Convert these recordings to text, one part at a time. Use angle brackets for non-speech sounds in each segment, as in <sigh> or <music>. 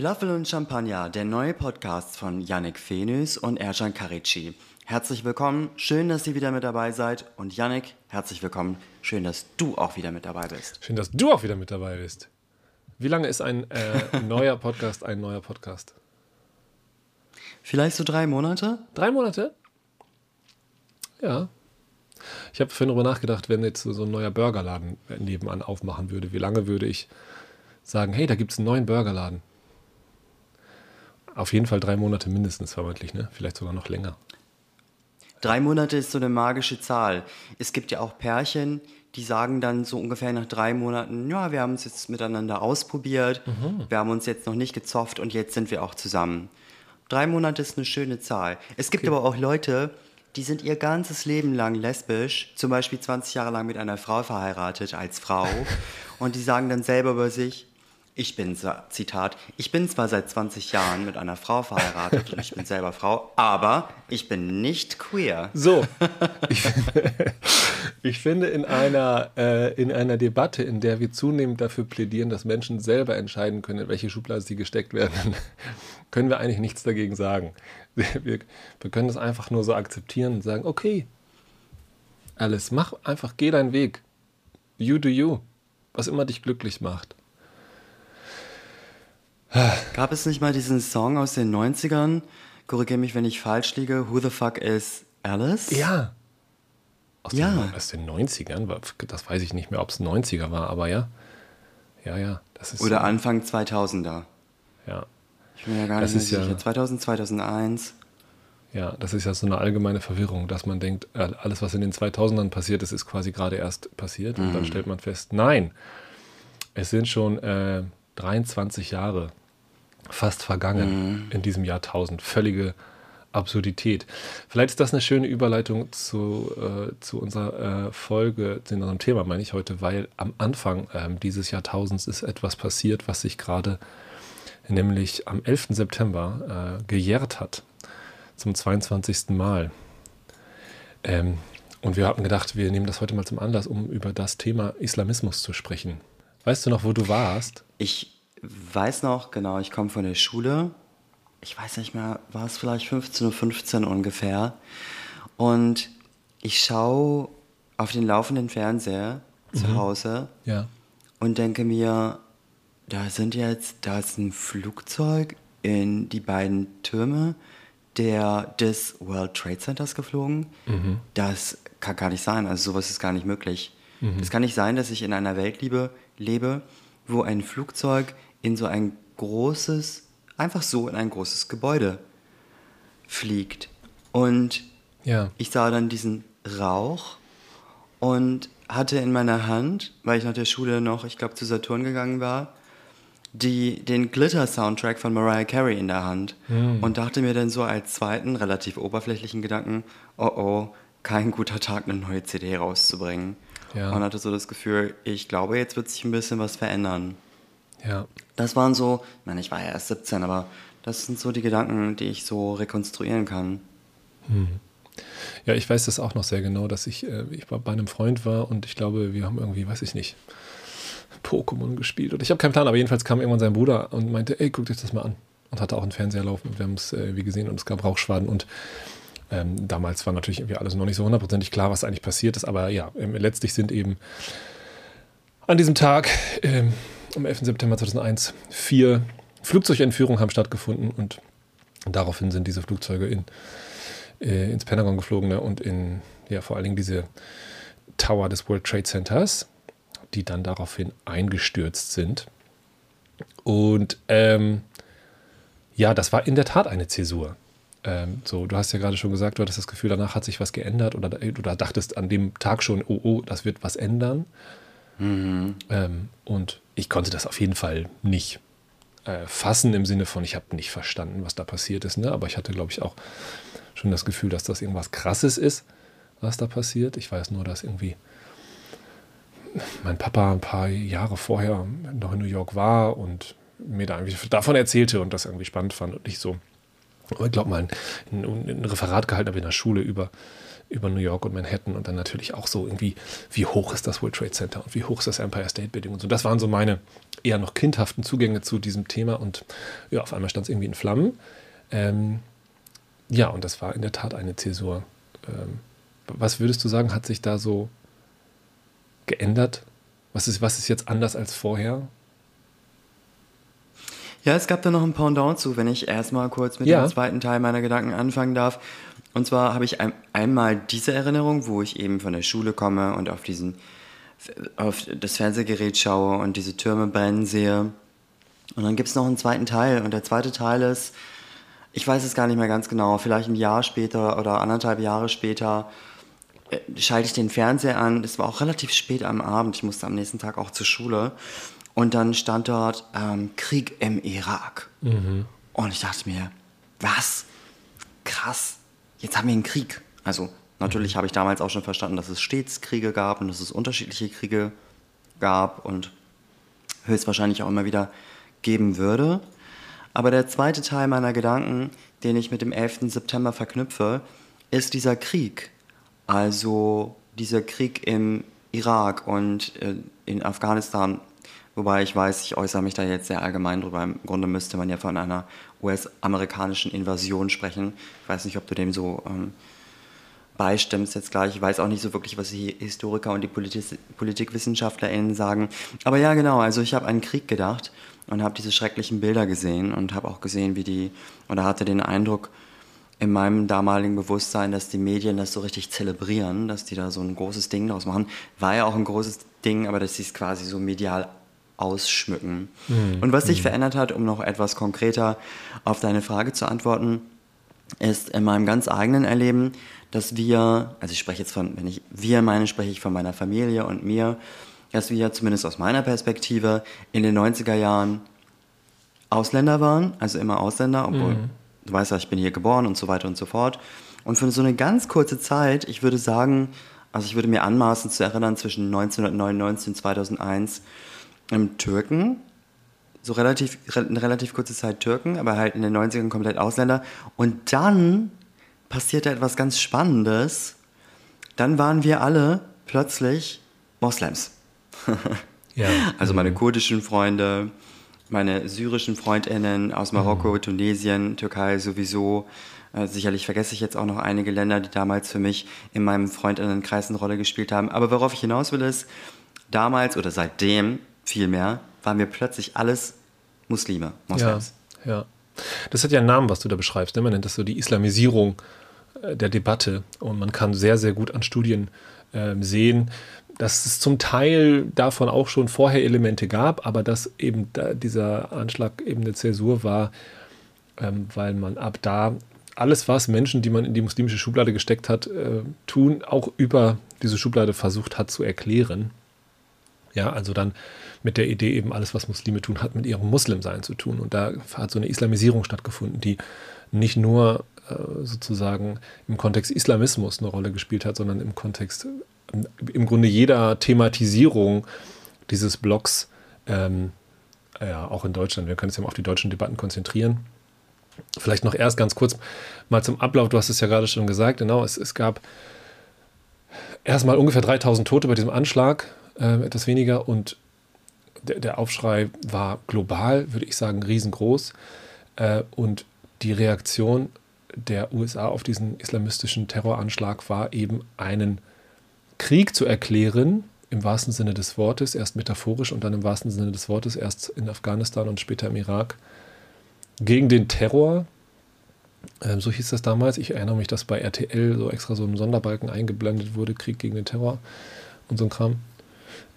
Falafel und Champagner, der neue Podcast von Yannick Fenus und Erjan Karici. Herzlich willkommen, schön, dass ihr wieder mit dabei seid. Und Yannick, herzlich willkommen, schön, dass du auch wieder mit dabei bist. Schön, dass du auch wieder mit dabei bist. Wie lange ist ein äh, <laughs> neuer Podcast ein neuer Podcast? Vielleicht so drei Monate? Drei Monate? Ja. Ich habe vorhin darüber nachgedacht, wenn jetzt so ein neuer Burgerladen nebenan aufmachen würde, wie lange würde ich sagen, hey, da gibt es einen neuen Burgerladen? Auf jeden Fall drei Monate mindestens vermutlich, ne? Vielleicht sogar noch länger. Drei Monate ist so eine magische Zahl. Es gibt ja auch Pärchen, die sagen dann so ungefähr nach drei Monaten, ja, wir haben uns jetzt miteinander ausprobiert, mhm. wir haben uns jetzt noch nicht gezofft und jetzt sind wir auch zusammen. Drei Monate ist eine schöne Zahl. Es gibt okay. aber auch Leute, die sind ihr ganzes Leben lang lesbisch, zum Beispiel 20 Jahre lang mit einer Frau verheiratet als Frau <laughs> und die sagen dann selber über sich, ich bin, Zitat, ich bin zwar seit 20 Jahren mit einer Frau verheiratet und ich bin selber Frau, aber ich bin nicht queer. So, <laughs> ich finde, <laughs> ich finde in, einer, äh, in einer Debatte, in der wir zunehmend dafür plädieren, dass Menschen selber entscheiden können, in welche Schublade sie gesteckt werden, <laughs> können wir eigentlich nichts dagegen sagen. Wir, wir können das einfach nur so akzeptieren und sagen, okay, alles, mach einfach, geh deinen Weg. You do you. Was immer dich glücklich macht. Gab es nicht mal diesen Song aus den 90ern? Korrigiere mich, wenn ich falsch liege. Who the fuck is Alice? Ja. Aus, ja. Den, aus den 90ern? Das weiß ich nicht mehr, ob es 90er war, aber ja. Ja, ja. Das ist Oder Anfang 2000er. Ja. Ich bin ja gar das nicht sicher. Ja, 2000, 2001. Ja, das ist ja so eine allgemeine Verwirrung, dass man denkt, äh, alles, was in den 2000ern passiert ist, ist quasi gerade erst passiert. Und dann mhm. stellt man fest, nein, es sind schon äh, 23 Jahre fast vergangen mhm. in diesem Jahrtausend. Völlige Absurdität. Vielleicht ist das eine schöne Überleitung zu, äh, zu unserer äh, Folge, zu unserem Thema, meine ich heute, weil am Anfang äh, dieses Jahrtausends ist etwas passiert, was sich gerade nämlich am 11. September äh, gejährt hat, zum 22. Mal. Ähm, und wir hatten gedacht, wir nehmen das heute mal zum Anlass, um über das Thema Islamismus zu sprechen. Weißt du noch, wo du warst? Ich weiß noch, genau, ich komme von der Schule. Ich weiß nicht mehr, war es vielleicht 15.15 Uhr ungefähr. Und ich schaue auf den laufenden Fernseher mhm. zu Hause ja. und denke mir, da sind jetzt, da ist ein Flugzeug in die beiden Türme der, des World Trade Centers geflogen. Mhm. Das kann gar nicht sein. Also sowas ist gar nicht möglich. Mhm. Es kann nicht sein, dass ich in einer Welt lebe, lebe, wo ein Flugzeug in so ein großes, einfach so in ein großes Gebäude fliegt. Und ja. ich sah dann diesen Rauch und hatte in meiner Hand, weil ich nach der Schule noch, ich glaube, zu Saturn gegangen war, die, den Glitter-Soundtrack von Mariah Carey in der Hand mhm. und dachte mir dann so als zweiten, relativ oberflächlichen Gedanken, oh oh, kein guter Tag, eine neue CD rauszubringen. Ja. Und hatte so das Gefühl, ich glaube, jetzt wird sich ein bisschen was verändern. Ja. Das waren so, ich meine, ich war ja erst 17, aber das sind so die Gedanken, die ich so rekonstruieren kann. Hm. Ja, ich weiß das auch noch sehr genau, dass ich, äh, ich bei einem Freund war und ich glaube, wir haben irgendwie, weiß ich nicht, Pokémon gespielt. Und ich habe keinen Plan, aber jedenfalls kam irgendwann sein Bruder und meinte, ey, guck dir das mal an. Und hatte auch einen Fernseher laufen und wir haben es äh, wie gesehen und es gab Rauchschwaden und ähm, damals war natürlich irgendwie alles noch nicht so hundertprozentig klar, was eigentlich passiert ist, aber ja, ähm, letztlich sind eben an diesem Tag ähm, am 11. September 2001 vier Flugzeugentführungen haben stattgefunden und daraufhin sind diese Flugzeuge in, äh, ins Pentagon geflogen ne, und in ja, vor allen Dingen diese Tower des World Trade Centers, die dann daraufhin eingestürzt sind. Und ähm, ja, das war in der Tat eine Zäsur. Ähm, so, du hast ja gerade schon gesagt, du hattest das Gefühl, danach hat sich was geändert oder du dachtest an dem Tag schon, oh, oh, das wird was ändern. Mhm. Ähm, und ich konnte das auf jeden Fall nicht äh, fassen im Sinne von, ich habe nicht verstanden, was da passiert ist. Ne? Aber ich hatte, glaube ich, auch schon das Gefühl, dass das irgendwas Krasses ist, was da passiert. Ich weiß nur, dass irgendwie mein Papa ein paar Jahre vorher noch in New York war und mir da irgendwie davon erzählte und das irgendwie spannend fand und ich so, ich glaube mal, ein, ein, ein Referat gehalten habe in der Schule über über New York und Manhattan und dann natürlich auch so irgendwie, wie hoch ist das World Trade Center und wie hoch ist das Empire State Building und so. Das waren so meine eher noch kindhaften Zugänge zu diesem Thema und ja, auf einmal stand es irgendwie in Flammen. Ähm, ja, und das war in der Tat eine Zäsur. Ähm, was würdest du sagen, hat sich da so geändert? Was ist, was ist jetzt anders als vorher? Ja, es gab da noch ein Pendant zu, wenn ich erstmal kurz mit ja. dem zweiten Teil meiner Gedanken anfangen darf. Und zwar habe ich ein, einmal diese Erinnerung, wo ich eben von der Schule komme und auf diesen auf das Fernsehgerät schaue und diese Türme brennen sehe. Und dann gibt es noch einen zweiten Teil. Und der zweite Teil ist, ich weiß es gar nicht mehr ganz genau, vielleicht ein Jahr später oder anderthalb Jahre später äh, schalte ich den Fernseher an. Es war auch relativ spät am Abend. Ich musste am nächsten Tag auch zur Schule. Und dann stand dort ähm, Krieg im Irak. Mhm. Und ich dachte mir, was? Krass jetzt haben wir einen Krieg. Also natürlich habe ich damals auch schon verstanden, dass es stets Kriege gab und dass es unterschiedliche Kriege gab und höchstwahrscheinlich auch immer wieder geben würde. Aber der zweite Teil meiner Gedanken, den ich mit dem 11. September verknüpfe, ist dieser Krieg. Also dieser Krieg im Irak und äh, in Afghanistan. Wobei ich weiß, ich äußere mich da jetzt sehr allgemein drüber. Im Grunde müsste man ja von einer US-amerikanischen Invasion sprechen. Ich weiß nicht, ob du dem so ähm, beistimmst jetzt gleich. Ich weiß auch nicht so wirklich, was die Historiker und die Politik PolitikwissenschaftlerInnen sagen. Aber ja, genau, also ich habe an Krieg gedacht und habe diese schrecklichen Bilder gesehen und habe auch gesehen, wie die, oder hatte den Eindruck in meinem damaligen Bewusstsein, dass die Medien das so richtig zelebrieren, dass die da so ein großes Ding draus machen. War ja auch ein großes Ding, aber dass sie es quasi so medial ausschmücken. Mhm. Und was sich mhm. verändert hat, um noch etwas konkreter auf deine Frage zu antworten, ist in meinem ganz eigenen Erleben, dass wir, also ich spreche jetzt von, wenn ich wir meine, spreche ich von meiner Familie und mir, dass wir zumindest aus meiner Perspektive in den 90er Jahren Ausländer waren, also immer Ausländer, obwohl mhm. du weißt ja, ich bin hier geboren und so weiter und so fort. Und für so eine ganz kurze Zeit, ich würde sagen, also ich würde mir anmaßen zu erinnern, zwischen 1999 und 2001, ähm, Türken, so relativ, eine relativ kurze Zeit Türken, aber halt in den 90ern komplett Ausländer. Und dann passierte etwas ganz Spannendes. Dann waren wir alle plötzlich Moslems. <laughs> ja. Also meine kurdischen Freunde, meine syrischen Freundinnen aus Marokko, mhm. Tunesien, Türkei sowieso. Äh, sicherlich vergesse ich jetzt auch noch einige Länder, die damals für mich in meinem Freundinnenkreis eine Rolle gespielt haben. Aber worauf ich hinaus will, ist, damals oder seitdem vielmehr, waren wir plötzlich alles Muslime, Moslems. Ja, ja. Das hat ja einen Namen, was du da beschreibst. Ne? Man nennt das so die Islamisierung äh, der Debatte. Und man kann sehr, sehr gut an Studien äh, sehen, dass es zum Teil davon auch schon vorher Elemente gab, aber dass eben da dieser Anschlag eben eine Zäsur war, ähm, weil man ab da alles, was Menschen, die man in die muslimische Schublade gesteckt hat, äh, tun, auch über diese Schublade versucht hat zu erklären. Ja, also dann mit der Idee eben alles, was Muslime tun, hat mit ihrem Muslimsein zu tun. Und da hat so eine Islamisierung stattgefunden, die nicht nur äh, sozusagen im Kontext Islamismus eine Rolle gespielt hat, sondern im Kontext äh, im Grunde jeder Thematisierung dieses Blocks, ähm, ja, auch in Deutschland. Wir können uns ja mal auf die deutschen Debatten konzentrieren. Vielleicht noch erst ganz kurz mal zum Ablauf. Du hast es ja gerade schon gesagt. Genau, es, es gab erstmal ungefähr 3000 Tote bei diesem Anschlag, äh, etwas weniger. Und der, der Aufschrei war global, würde ich sagen, riesengroß. Äh, und die Reaktion der USA auf diesen islamistischen Terroranschlag war eben einen Krieg zu erklären, im wahrsten Sinne des Wortes, erst metaphorisch und dann im wahrsten Sinne des Wortes, erst in Afghanistan und später im Irak, gegen den Terror. Ähm, so hieß das damals. Ich erinnere mich, dass bei RTL so extra so ein Sonderbalken eingeblendet wurde, Krieg gegen den Terror und so ein Kram.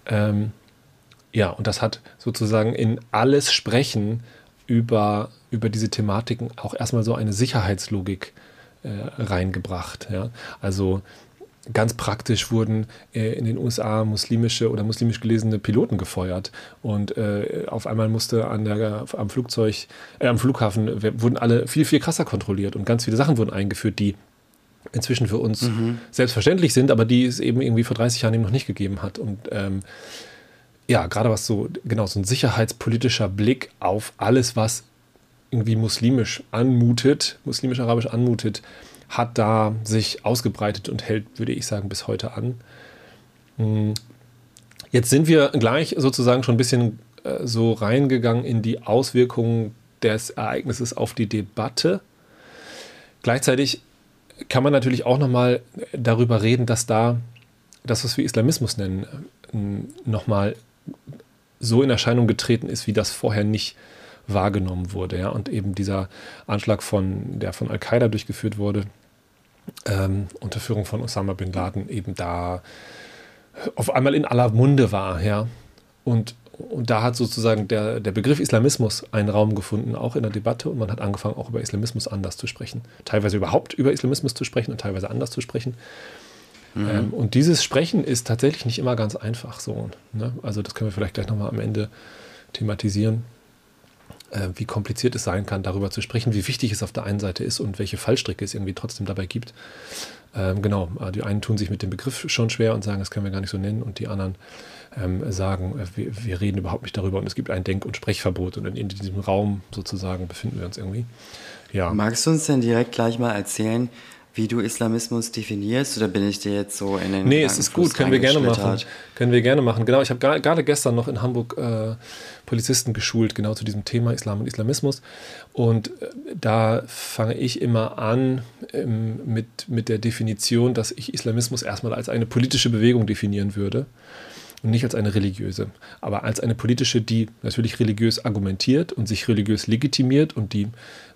Ähm, ja, und das hat sozusagen in alles Sprechen über, über diese Thematiken auch erstmal so eine Sicherheitslogik äh, reingebracht. Ja? Also ganz praktisch wurden äh, in den USA muslimische oder muslimisch gelesene Piloten gefeuert und äh, auf einmal musste an der, am Flugzeug, äh, am Flughafen wurden alle viel, viel krasser kontrolliert und ganz viele Sachen wurden eingeführt, die inzwischen für uns mhm. selbstverständlich sind, aber die es eben irgendwie vor 30 Jahren eben noch nicht gegeben hat. Und ähm, ja, gerade was so, genau, so ein sicherheitspolitischer Blick auf alles, was irgendwie muslimisch anmutet, muslimisch-arabisch anmutet, hat da sich ausgebreitet und hält, würde ich sagen, bis heute an. Hm. Jetzt sind wir gleich sozusagen schon ein bisschen äh, so reingegangen in die Auswirkungen des Ereignisses auf die Debatte. Gleichzeitig kann man natürlich auch nochmal darüber reden, dass da das, was wir Islamismus nennen, äh, nochmal so in Erscheinung getreten ist, wie das vorher nicht wahrgenommen wurde. Ja? Und eben dieser Anschlag, von, der von Al-Qaida durchgeführt wurde, ähm, unter Führung von Osama bin Laden, eben da auf einmal in aller Munde war. Ja? Und, und da hat sozusagen der, der Begriff Islamismus einen Raum gefunden, auch in der Debatte. Und man hat angefangen, auch über Islamismus anders zu sprechen. Teilweise überhaupt über Islamismus zu sprechen und teilweise anders zu sprechen. Mhm. Ähm, und dieses Sprechen ist tatsächlich nicht immer ganz einfach so. Ne? Also das können wir vielleicht gleich nochmal am Ende thematisieren, wie kompliziert es sein kann, darüber zu sprechen, wie wichtig es auf der einen Seite ist und welche Fallstricke es irgendwie trotzdem dabei gibt. Ähm, genau, äh, die einen tun sich mit dem Begriff schon schwer und sagen, das können wir gar nicht so nennen und die anderen ähm, sagen, äh, wir, wir, reden überhaupt nicht darüber und es gibt ein Denk- und Sprechverbot und in, in diesem Raum sozusagen befinden wir uns irgendwie. Ja. Magst du uns denn direkt gleich mal erzählen, wie du Islamismus definierst oder bin ich dir jetzt so in den Nee, es ist gut, können wir gerne machen. Können wir gerne machen. Genau, ich habe gerade gestern noch in Hamburg äh, Polizisten geschult, genau zu diesem Thema Islam und Islamismus. Und äh, da fange ich immer an ähm, mit, mit der Definition, dass ich Islamismus erstmal als eine politische Bewegung definieren würde und nicht als eine religiöse, aber als eine politische, die natürlich religiös argumentiert und sich religiös legitimiert und die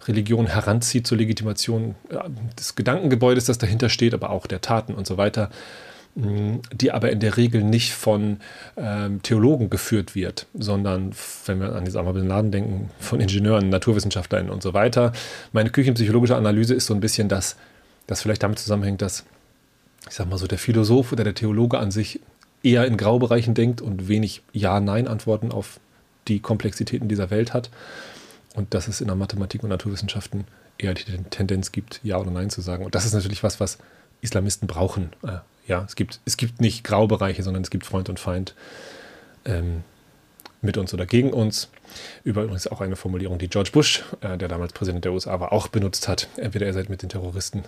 Religion heranzieht zur Legitimation des Gedankengebäudes, das dahinter steht, aber auch der Taten und so weiter, die aber in der Regel nicht von ähm, Theologen geführt wird, sondern, wenn wir an die Osama Laden denken, von Ingenieuren, Naturwissenschaftlern und so weiter. Meine küchenpsychologische Analyse ist so ein bisschen, dass das vielleicht damit zusammenhängt, dass ich sag mal so, der Philosoph oder der Theologe an sich eher in Graubereichen denkt und wenig Ja-Nein-Antworten auf die Komplexitäten dieser Welt hat. Und dass es in der Mathematik und Naturwissenschaften eher die Tendenz gibt, Ja oder Nein zu sagen. Und das ist natürlich was, was Islamisten brauchen. Äh, ja, es gibt, es gibt nicht Graubereiche, sondern es gibt Freund und Feind ähm, mit uns oder gegen uns. Übrigens auch eine Formulierung, die George Bush, äh, der damals Präsident der USA war, auch benutzt hat. Entweder ihr seid mit den Terroristen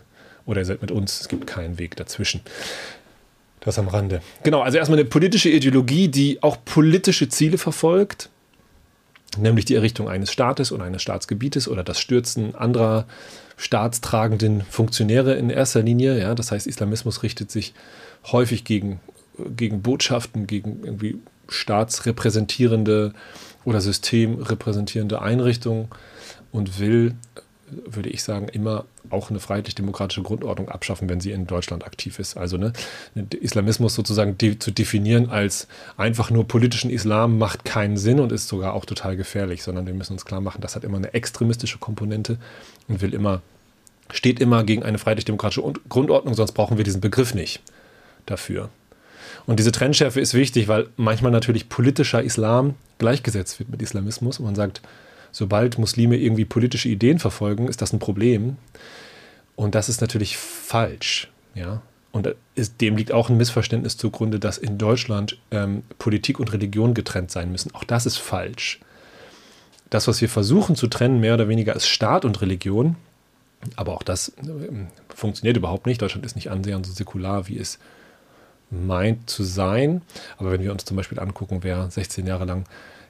oder ihr seid mit uns. Es gibt keinen Weg dazwischen. Das am Rande. Genau, also erstmal eine politische Ideologie, die auch politische Ziele verfolgt, nämlich die Errichtung eines Staates oder eines Staatsgebietes oder das Stürzen anderer staatstragenden Funktionäre in erster Linie. Ja, das heißt, Islamismus richtet sich häufig gegen, gegen Botschaften, gegen irgendwie staatsrepräsentierende oder systemrepräsentierende Einrichtungen und will würde ich sagen, immer auch eine freiheitlich-demokratische Grundordnung abschaffen, wenn sie in Deutschland aktiv ist. Also ne, Islamismus sozusagen de zu definieren als einfach nur politischen Islam macht keinen Sinn und ist sogar auch total gefährlich, sondern wir müssen uns klar machen, das hat immer eine extremistische Komponente und will immer, steht immer gegen eine freiheitlich-demokratische Grundordnung, sonst brauchen wir diesen Begriff nicht dafür. Und diese Trennschärfe ist wichtig, weil manchmal natürlich politischer Islam gleichgesetzt wird mit Islamismus und man sagt, sobald Muslime irgendwie politische Ideen verfolgen, ist das ein Problem. Und das ist natürlich falsch. Ja? Und ist, dem liegt auch ein Missverständnis zugrunde, dass in Deutschland ähm, Politik und Religion getrennt sein müssen. Auch das ist falsch. Das, was wir versuchen zu trennen, mehr oder weniger ist Staat und Religion. Aber auch das äh, funktioniert überhaupt nicht. Deutschland ist nicht annähernd so säkular, wie es meint zu sein. Aber wenn wir uns zum Beispiel angucken, wer 16 Jahre lang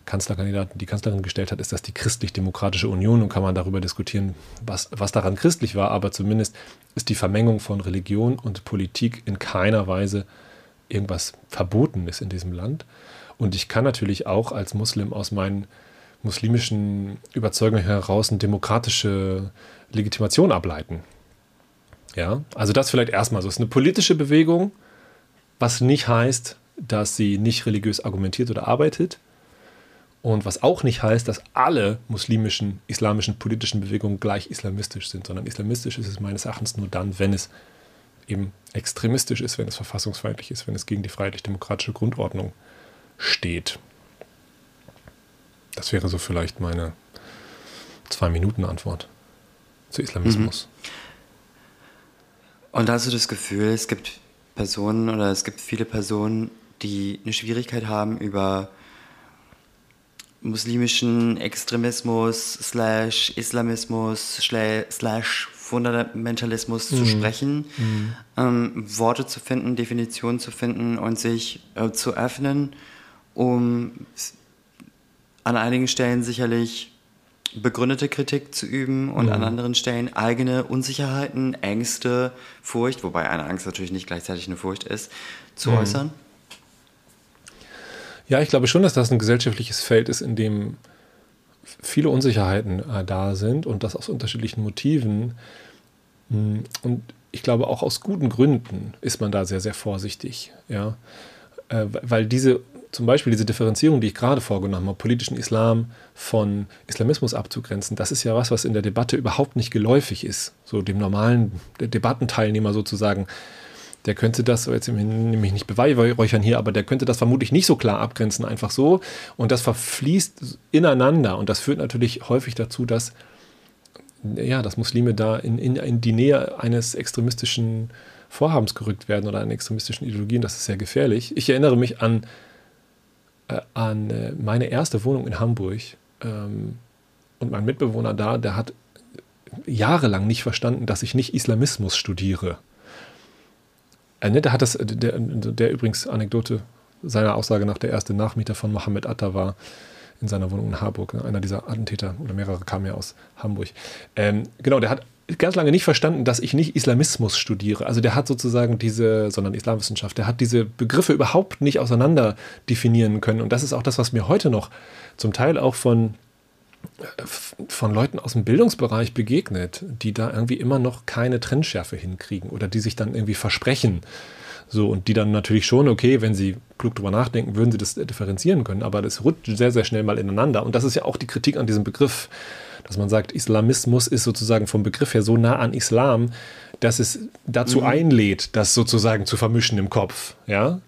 Kanzlerkandidaten, die Kanzlerin gestellt hat, ist das die Christlich-Demokratische Union und kann man darüber diskutieren, was, was daran christlich war, aber zumindest ist die Vermengung von Religion und Politik in keiner Weise irgendwas Verbotenes in diesem Land. Und ich kann natürlich auch als Muslim aus meinen muslimischen Überzeugungen heraus eine demokratische Legitimation ableiten. Ja, also das vielleicht erstmal so. Es ist eine politische Bewegung, was nicht heißt, dass sie nicht religiös argumentiert oder arbeitet, und was auch nicht heißt, dass alle muslimischen, islamischen politischen Bewegungen gleich islamistisch sind, sondern islamistisch ist es meines Erachtens nur dann, wenn es eben extremistisch ist, wenn es verfassungsfeindlich ist, wenn es gegen die freiheitlich-demokratische Grundordnung steht. Das wäre so vielleicht meine Zwei-Minuten-Antwort zu Islamismus. Mhm. Und hast du das Gefühl, es gibt Personen oder es gibt viele Personen, die eine Schwierigkeit haben, über muslimischen Extremismus slash Islamismus slash Fundamentalismus mhm. zu sprechen, mhm. ähm, Worte zu finden, Definitionen zu finden und sich äh, zu öffnen, um an einigen Stellen sicherlich begründete Kritik zu üben und mhm. an anderen Stellen eigene Unsicherheiten, Ängste, Furcht, wobei eine Angst natürlich nicht gleichzeitig eine Furcht ist, zu mhm. äußern? Ja, ich glaube schon, dass das ein gesellschaftliches Feld ist, in dem viele Unsicherheiten äh, da sind und das aus unterschiedlichen Motiven. Hm, und ich glaube, auch aus guten Gründen ist man da sehr, sehr vorsichtig. Ja? Äh, weil diese zum Beispiel diese Differenzierung, die ich gerade vorgenommen habe, politischen Islam von Islamismus abzugrenzen, das ist ja was, was in der Debatte überhaupt nicht geläufig ist. So dem normalen Debattenteilnehmer sozusagen, der könnte das, jetzt nämlich nicht beweihräuchern hier, aber der könnte das vermutlich nicht so klar abgrenzen, einfach so. Und das verfließt ineinander. Und das führt natürlich häufig dazu, dass, ja, dass Muslime da in, in, in die Nähe eines extremistischen Vorhabens gerückt werden oder einer extremistischen Ideologien. Das ist sehr gefährlich. Ich erinnere mich an äh, an äh, meine erste Wohnung in Hamburg. Ähm, und mein Mitbewohner da, der hat jahrelang nicht verstanden, dass ich nicht Islamismus studiere. Äh, ne, der hat das, der, der übrigens Anekdote seiner Aussage nach der erste Nachmieter von Mohammed Atta war in seiner Wohnung in Harburg. Ne? Einer dieser Attentäter oder mehrere kamen ja aus Hamburg. Ähm, genau, der hat ganz lange nicht verstanden, dass ich nicht Islamismus studiere. Also der hat sozusagen diese, sondern Islamwissenschaft, der hat diese Begriffe überhaupt nicht auseinander definieren können. Und das ist auch das, was mir heute noch zum Teil auch von, äh, von Leuten aus dem Bildungsbereich begegnet, die da irgendwie immer noch keine Trennschärfe hinkriegen oder die sich dann irgendwie versprechen. So, und die dann natürlich schon, okay, wenn sie klug drüber nachdenken, würden sie das differenzieren können, aber das rutscht sehr, sehr schnell mal ineinander. Und das ist ja auch die Kritik an diesem Begriff dass man sagt, Islamismus ist sozusagen vom Begriff her so nah an Islam, dass es dazu mhm. einlädt, das sozusagen zu vermischen im Kopf. Ja,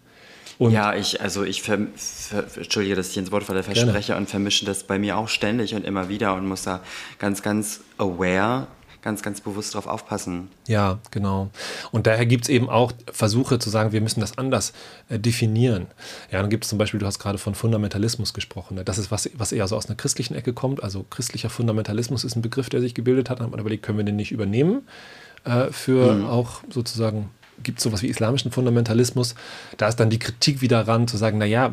und ja, ich, also ich, ver, ver, entschuldige, dass ich ins Wortfalle verspreche gerne. und vermische das bei mir auch ständig und immer wieder und muss da ganz, ganz aware ganz, ganz bewusst darauf aufpassen. Ja, genau. Und daher gibt es eben auch Versuche zu sagen, wir müssen das anders äh, definieren. Ja, dann gibt es zum Beispiel, du hast gerade von Fundamentalismus gesprochen. Ne? Das ist was, was eher so aus einer christlichen Ecke kommt. Also christlicher Fundamentalismus ist ein Begriff, der sich gebildet hat. Dann hat man überlegt, können wir den nicht übernehmen äh, für mhm. auch sozusagen gibt es sowas wie islamischen Fundamentalismus. Da ist dann die Kritik wieder ran, zu sagen, naja,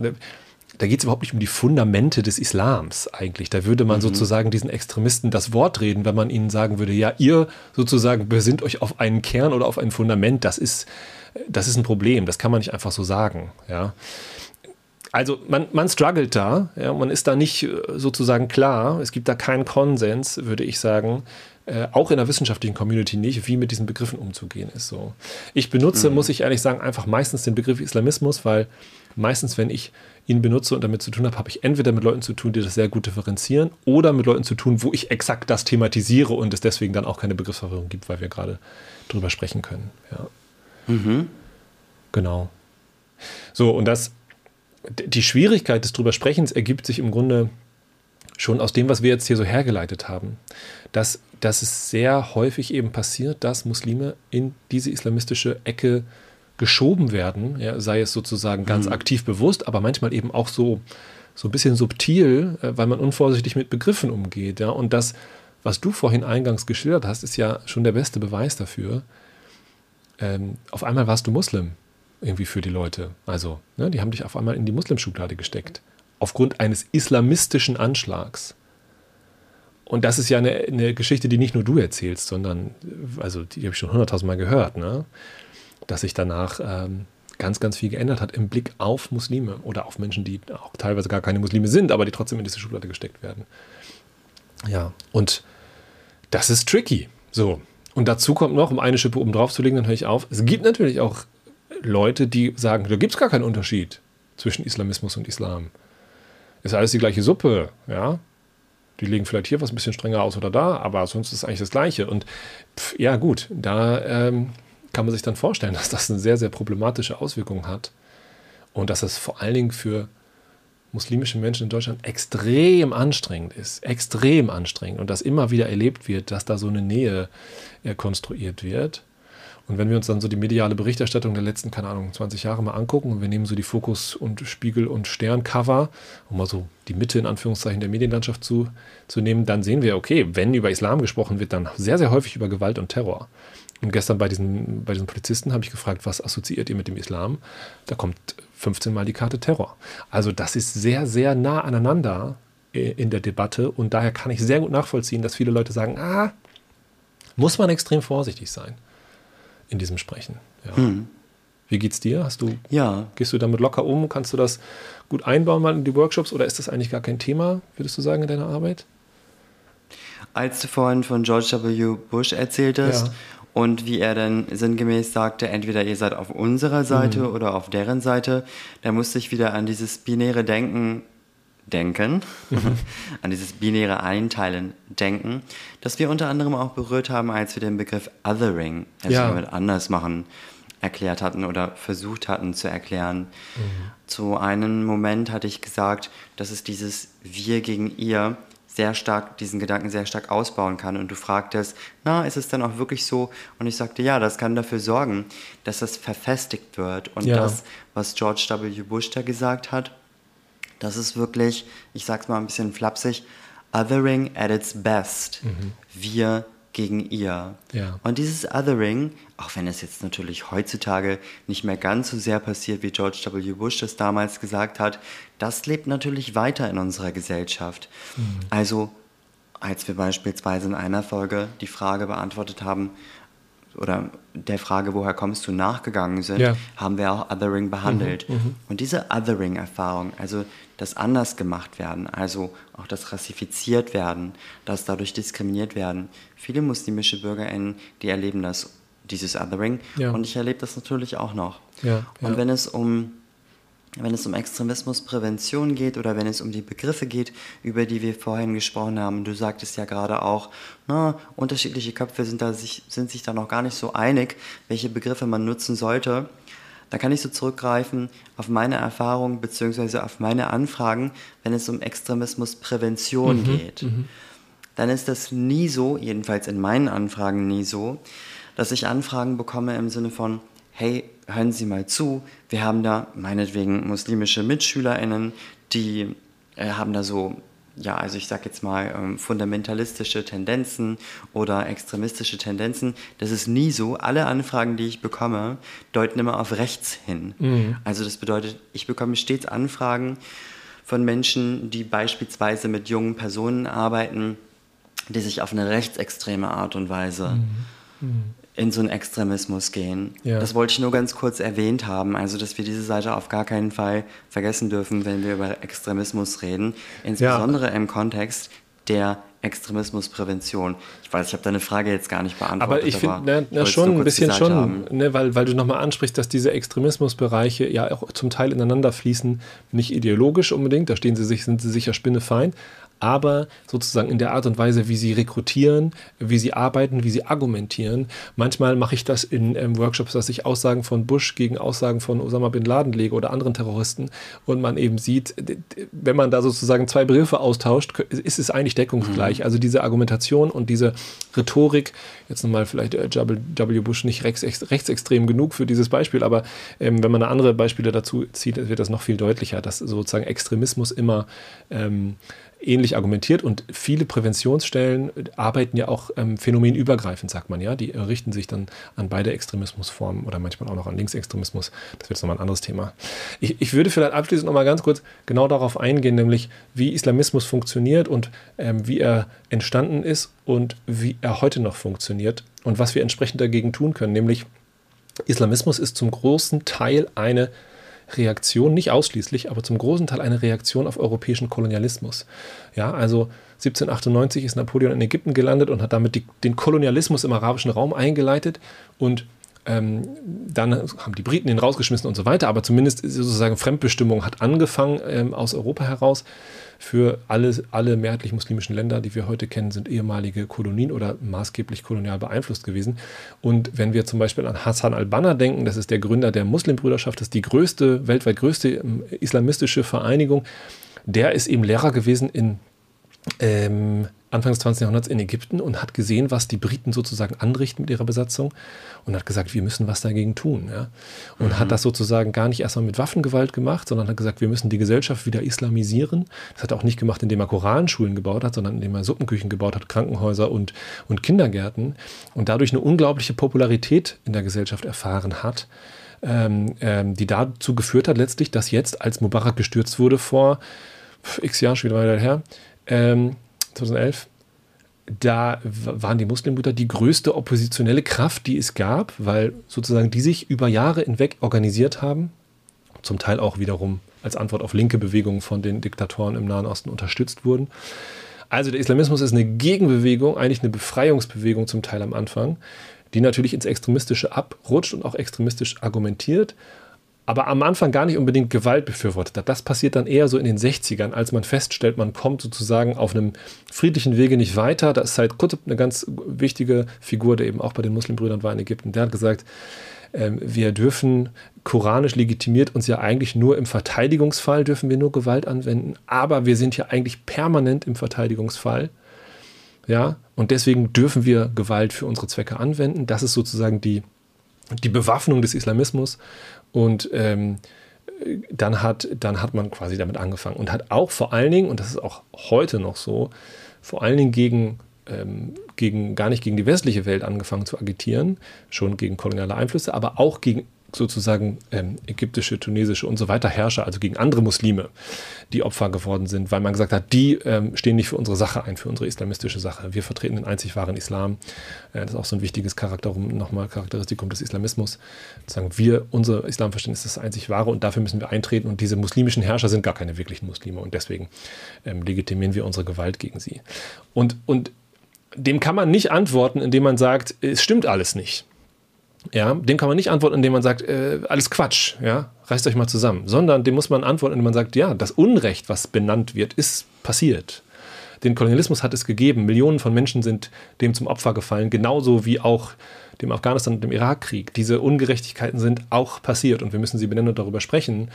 da geht es überhaupt nicht um die Fundamente des Islams eigentlich. Da würde man mhm. sozusagen diesen Extremisten das Wort reden, wenn man ihnen sagen würde, ja, ihr sozusagen besinnt euch auf einen Kern oder auf ein Fundament. Das ist, das ist ein Problem. Das kann man nicht einfach so sagen. Ja. Also man, man struggelt da, ja, man ist da nicht äh, sozusagen klar, es gibt da keinen Konsens, würde ich sagen, äh, auch in der wissenschaftlichen Community nicht, wie mit diesen Begriffen umzugehen ist. So. Ich benutze, mhm. muss ich ehrlich sagen, einfach meistens den Begriff Islamismus, weil meistens, wenn ich ihn benutze und damit zu tun habe, habe ich entweder mit Leuten zu tun, die das sehr gut differenzieren, oder mit Leuten zu tun, wo ich exakt das thematisiere und es deswegen dann auch keine Begriffsverwirrung gibt, weil wir gerade drüber sprechen können. Ja. Mhm. Genau. So, und das, die Schwierigkeit des drüber Sprechens ergibt sich im Grunde schon aus dem, was wir jetzt hier so hergeleitet haben, dass, dass es sehr häufig eben passiert, dass Muslime in diese islamistische Ecke geschoben werden, ja, sei es sozusagen ganz mhm. aktiv bewusst, aber manchmal eben auch so, so ein bisschen subtil, äh, weil man unvorsichtig mit Begriffen umgeht. Ja? Und das, was du vorhin eingangs geschildert hast, ist ja schon der beste Beweis dafür. Ähm, auf einmal warst du Muslim irgendwie für die Leute. Also, ne, die haben dich auf einmal in die Muslimschublade gesteckt. Aufgrund eines islamistischen Anschlags. Und das ist ja eine, eine Geschichte, die nicht nur du erzählst, sondern, also die habe ich schon hunderttausendmal gehört. Ne? dass sich danach ähm, ganz, ganz viel geändert hat im Blick auf Muslime oder auf Menschen, die auch teilweise gar keine Muslime sind, aber die trotzdem in diese Schublade gesteckt werden. Ja, und das ist tricky. So. Und dazu kommt noch, um eine Schippe oben drauf zu legen, dann höre ich auf. Es gibt natürlich auch Leute, die sagen, da gibt es gar keinen Unterschied zwischen Islamismus und Islam. Ist alles die gleiche Suppe, ja. Die legen vielleicht hier was ein bisschen strenger aus oder da, aber sonst ist es eigentlich das Gleiche. Und pff, ja, gut, da ähm, kann man sich dann vorstellen, <laughs> dass das eine sehr, sehr problematische Auswirkung hat und dass es vor allen Dingen für muslimische Menschen in Deutschland extrem anstrengend ist, extrem anstrengend und dass immer wieder erlebt wird, dass da so eine Nähe äh, konstruiert wird. Und wenn wir uns dann so die mediale Berichterstattung der letzten, keine Ahnung, 20 Jahre mal angucken und wir nehmen so die Fokus- und Spiegel- und Stern-Cover, um mal so die Mitte in Anführungszeichen der Medienlandschaft zu, zu nehmen, dann sehen wir, okay, wenn über Islam gesprochen wird, dann sehr, sehr häufig über Gewalt und Terror. Und gestern bei diesen, bei diesen Polizisten habe ich gefragt, was assoziiert ihr mit dem Islam? Da kommt 15 Mal die Karte Terror. Also das ist sehr, sehr nah aneinander äh, in der Debatte und daher kann ich sehr gut nachvollziehen, dass viele Leute sagen, ah, muss man extrem vorsichtig sein in diesem Sprechen. Ja. Hm. Wie geht's dir? Hast du, ja. Gehst du damit locker um? Kannst du das gut einbauen mal in die Workshops oder ist das eigentlich gar kein Thema, würdest du sagen, in deiner Arbeit? Als du vorhin von George W. Bush erzähltest ja. und wie er dann sinngemäß sagte, entweder ihr seid auf unserer Seite mhm. oder auf deren Seite, da musste ich wieder an dieses binäre Denken denken, mhm. an dieses binäre Einteilen denken, das wir unter anderem auch berührt haben, als wir den Begriff Othering, also ja. mit anders machen, erklärt hatten oder versucht hatten zu erklären. Mhm. Zu einem Moment hatte ich gesagt, dass es dieses Wir gegen ihr sehr stark, diesen Gedanken sehr stark ausbauen kann. Und du fragtest, na, ist es dann auch wirklich so? Und ich sagte, ja, das kann dafür sorgen, dass das verfestigt wird. Und ja. das, was George W. Bush da gesagt hat, das ist wirklich, ich sag's mal ein bisschen flapsig, Othering at its best. Mhm. Wir gegen ihr. Ja. Und dieses Othering, auch wenn es jetzt natürlich heutzutage nicht mehr ganz so sehr passiert, wie George W. Bush das damals gesagt hat, das lebt natürlich weiter in unserer Gesellschaft. Mhm. Also, als wir beispielsweise in einer Folge die Frage beantwortet haben, oder der Frage, woher kommst du, nachgegangen sind, ja. haben wir auch Othering behandelt. Mhm, mhm. Und diese Othering-Erfahrung, also das anders gemacht werden, also auch das rassifiziert werden, das dadurch diskriminiert werden. Viele muslimische BürgerInnen, die erleben das, dieses Othering. Ja. Und ich erlebe das natürlich auch noch. Ja, und wenn es um wenn es um Extremismusprävention geht oder wenn es um die Begriffe geht, über die wir vorhin gesprochen haben, du sagtest ja gerade auch, na, unterschiedliche Köpfe sind, da sich, sind sich da noch gar nicht so einig, welche Begriffe man nutzen sollte. Da kann ich so zurückgreifen auf meine Erfahrung bzw. auf meine Anfragen, wenn es um Extremismusprävention mhm, geht. Mhm. Dann ist das nie so, jedenfalls in meinen Anfragen nie so, dass ich Anfragen bekomme im Sinne von, hey, hören Sie mal zu, wir haben da meinetwegen muslimische MitschülerInnen, die äh, haben da so, ja, also ich sag jetzt mal, ähm, fundamentalistische Tendenzen oder extremistische Tendenzen. Das ist nie so. Alle Anfragen, die ich bekomme, deuten immer auf rechts hin. Mhm. Also das bedeutet, ich bekomme stets Anfragen von Menschen, die beispielsweise mit jungen Personen arbeiten, die sich auf eine rechtsextreme Art und Weise mhm. Mhm in so einen Extremismus gehen. Ja. Das wollte ich nur ganz kurz erwähnt haben, also dass wir diese Seite auf gar keinen Fall vergessen dürfen, wenn wir über Extremismus reden, insbesondere ja. im Kontext der Extremismusprävention. Ich weiß, ich habe deine Frage jetzt gar nicht beantwortet. Aber ich finde ne, schon ein bisschen schon, ne, weil, weil du nochmal ansprichst, dass diese Extremismusbereiche ja auch zum Teil ineinander fließen, nicht ideologisch unbedingt, da stehen sie sich, sind sie sicher spinnefeind, aber sozusagen in der Art und Weise, wie sie rekrutieren, wie sie arbeiten, wie sie argumentieren. Manchmal mache ich das in ähm, Workshops, dass ich Aussagen von Bush gegen Aussagen von Osama bin Laden lege oder anderen Terroristen und man eben sieht, wenn man da sozusagen zwei Begriffe austauscht, ist es eigentlich deckungsgleich. Mhm. Also diese Argumentation und diese Rhetorik, jetzt nochmal vielleicht äh, W. Bush nicht rechtsextrem genug für dieses Beispiel, aber ähm, wenn man andere Beispiele dazu zieht, wird das noch viel deutlicher, dass sozusagen Extremismus immer ähm, ähnlich argumentiert und viele Präventionsstellen arbeiten ja auch ähm, phänomenübergreifend, sagt man ja. Die richten sich dann an beide Extremismusformen oder manchmal auch noch an Linksextremismus. Das wird jetzt nochmal ein anderes Thema. Ich, ich würde vielleicht abschließend nochmal ganz kurz genau darauf eingehen, nämlich wie Islamismus funktioniert und ähm, wie er entstanden ist und wie er heute noch funktioniert und was wir entsprechend dagegen tun können. Nämlich Islamismus ist zum großen Teil eine Reaktion, nicht ausschließlich, aber zum großen Teil eine Reaktion auf europäischen Kolonialismus. Ja, also 1798 ist Napoleon in Ägypten gelandet und hat damit die, den Kolonialismus im arabischen Raum eingeleitet und ähm, dann haben die Briten ihn rausgeschmissen und so weiter, aber zumindest sozusagen Fremdbestimmung hat angefangen ähm, aus Europa heraus für alle, alle mehrheitlich muslimischen Länder, die wir heute kennen, sind ehemalige Kolonien oder maßgeblich kolonial beeinflusst gewesen. Und wenn wir zum Beispiel an Hassan al-Banna denken, das ist der Gründer der Muslimbrüderschaft, das ist die größte, weltweit größte ähm, islamistische Vereinigung, der ist eben Lehrer gewesen in ähm, Anfang des 20. Jahrhunderts in Ägypten und hat gesehen, was die Briten sozusagen anrichten mit ihrer Besatzung und hat gesagt, wir müssen was dagegen tun. Ja? Und mhm. hat das sozusagen gar nicht erstmal mit Waffengewalt gemacht, sondern hat gesagt, wir müssen die Gesellschaft wieder islamisieren. Das hat er auch nicht gemacht, indem er Koranschulen gebaut hat, sondern indem er Suppenküchen gebaut hat, Krankenhäuser und, und Kindergärten und dadurch eine unglaubliche Popularität in der Gesellschaft erfahren hat. Ähm, ähm, die dazu geführt hat letztlich, dass jetzt, als Mubarak gestürzt wurde vor x Jahren, schon wieder weiter her, ähm, 2011, da waren die Muslimbrüder die größte oppositionelle Kraft, die es gab, weil sozusagen die sich über Jahre hinweg organisiert haben, zum Teil auch wiederum als Antwort auf linke Bewegungen von den Diktatoren im Nahen Osten unterstützt wurden. Also der Islamismus ist eine Gegenbewegung, eigentlich eine Befreiungsbewegung zum Teil am Anfang, die natürlich ins Extremistische abrutscht und auch extremistisch argumentiert aber am Anfang gar nicht unbedingt Gewalt befürwortet hat. Das passiert dann eher so in den 60ern, als man feststellt, man kommt sozusagen auf einem friedlichen Wege nicht weiter. Da ist halt Qutb eine ganz wichtige Figur, der eben auch bei den Muslimbrüdern war in Ägypten. Der hat gesagt, äh, wir dürfen, koranisch legitimiert uns ja eigentlich nur im Verteidigungsfall, dürfen wir nur Gewalt anwenden, aber wir sind ja eigentlich permanent im Verteidigungsfall. Ja, und deswegen dürfen wir Gewalt für unsere Zwecke anwenden. Das ist sozusagen die, die Bewaffnung des Islamismus. Und ähm, dann, hat, dann hat man quasi damit angefangen und hat auch vor allen Dingen, und das ist auch heute noch so, vor allen Dingen gegen, ähm, gegen gar nicht gegen die westliche Welt angefangen zu agitieren, schon gegen koloniale Einflüsse, aber auch gegen sozusagen ähm, ägyptische, tunesische und so weiter Herrscher, also gegen andere Muslime, die Opfer geworden sind, weil man gesagt hat, die ähm, stehen nicht für unsere Sache ein, für unsere islamistische Sache. Wir vertreten den einzig wahren Islam. Äh, das ist auch so ein wichtiges Charakter, nochmal Charakteristikum des Islamismus. Sagen wir, unser Islamverständnis ist das einzig wahre und dafür müssen wir eintreten und diese muslimischen Herrscher sind gar keine wirklichen Muslime und deswegen ähm, legitimieren wir unsere Gewalt gegen sie. Und, und dem kann man nicht antworten, indem man sagt, es stimmt alles nicht. Ja, dem kann man nicht antworten, indem man sagt, äh, alles Quatsch, ja, reißt euch mal zusammen, sondern dem muss man antworten, indem man sagt, ja, das Unrecht, was benannt wird, ist passiert. Den Kolonialismus hat es gegeben, Millionen von Menschen sind dem zum Opfer gefallen, genauso wie auch dem Afghanistan- und dem Irakkrieg. Diese Ungerechtigkeiten sind auch passiert und wir müssen sie benennen und darüber sprechen.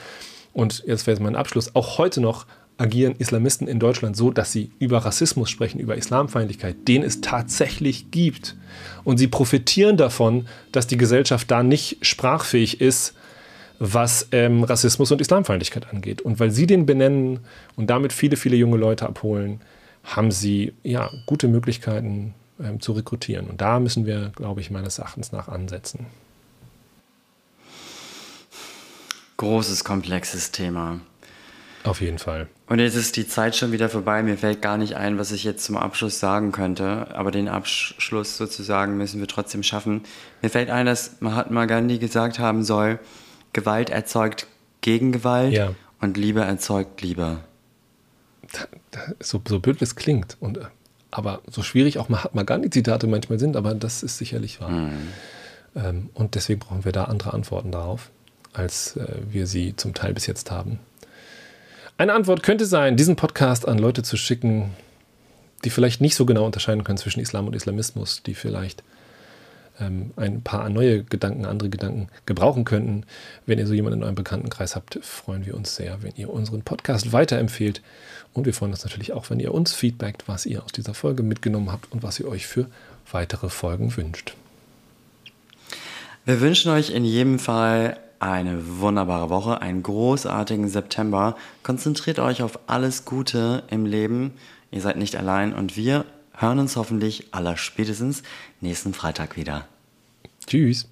Und jetzt wäre es mein Abschluss, auch heute noch agieren Islamisten in Deutschland so, dass sie über Rassismus sprechen, über Islamfeindlichkeit, den es tatsächlich gibt. Und sie profitieren davon, dass die Gesellschaft da nicht sprachfähig ist, was ähm, Rassismus und Islamfeindlichkeit angeht. Und weil sie den benennen und damit viele, viele junge Leute abholen, haben sie ja gute Möglichkeiten ähm, zu rekrutieren. Und da müssen wir, glaube ich, meines Erachtens nach ansetzen. Großes, komplexes Thema. Auf jeden Fall. Und jetzt ist die Zeit schon wieder vorbei. Mir fällt gar nicht ein, was ich jetzt zum Abschluss sagen könnte. Aber den Abschluss sozusagen müssen wir trotzdem schaffen. Mir fällt ein, dass Mahatma Gandhi gesagt haben soll, Gewalt erzeugt Gegengewalt ja. und Liebe erzeugt Liebe. So, so blöd es klingt. Und, aber so schwierig auch Mahatma Gandhi-Zitate manchmal sind, aber das ist sicherlich wahr. Mhm. Ähm, und deswegen brauchen wir da andere Antworten darauf, als äh, wir sie zum Teil bis jetzt haben. Eine Antwort könnte sein, diesen Podcast an Leute zu schicken, die vielleicht nicht so genau unterscheiden können zwischen Islam und Islamismus, die vielleicht ähm, ein paar neue Gedanken, andere Gedanken gebrauchen könnten. Wenn ihr so jemanden in eurem Bekanntenkreis habt, freuen wir uns sehr, wenn ihr unseren Podcast weiterempfehlt. Und wir freuen uns natürlich auch, wenn ihr uns feedbackt, was ihr aus dieser Folge mitgenommen habt und was ihr euch für weitere Folgen wünscht. Wir wünschen euch in jedem Fall eine wunderbare Woche, einen großartigen September. Konzentriert euch auf alles Gute im Leben. Ihr seid nicht allein und wir hören uns hoffentlich aller spätestens nächsten Freitag wieder. Tschüss.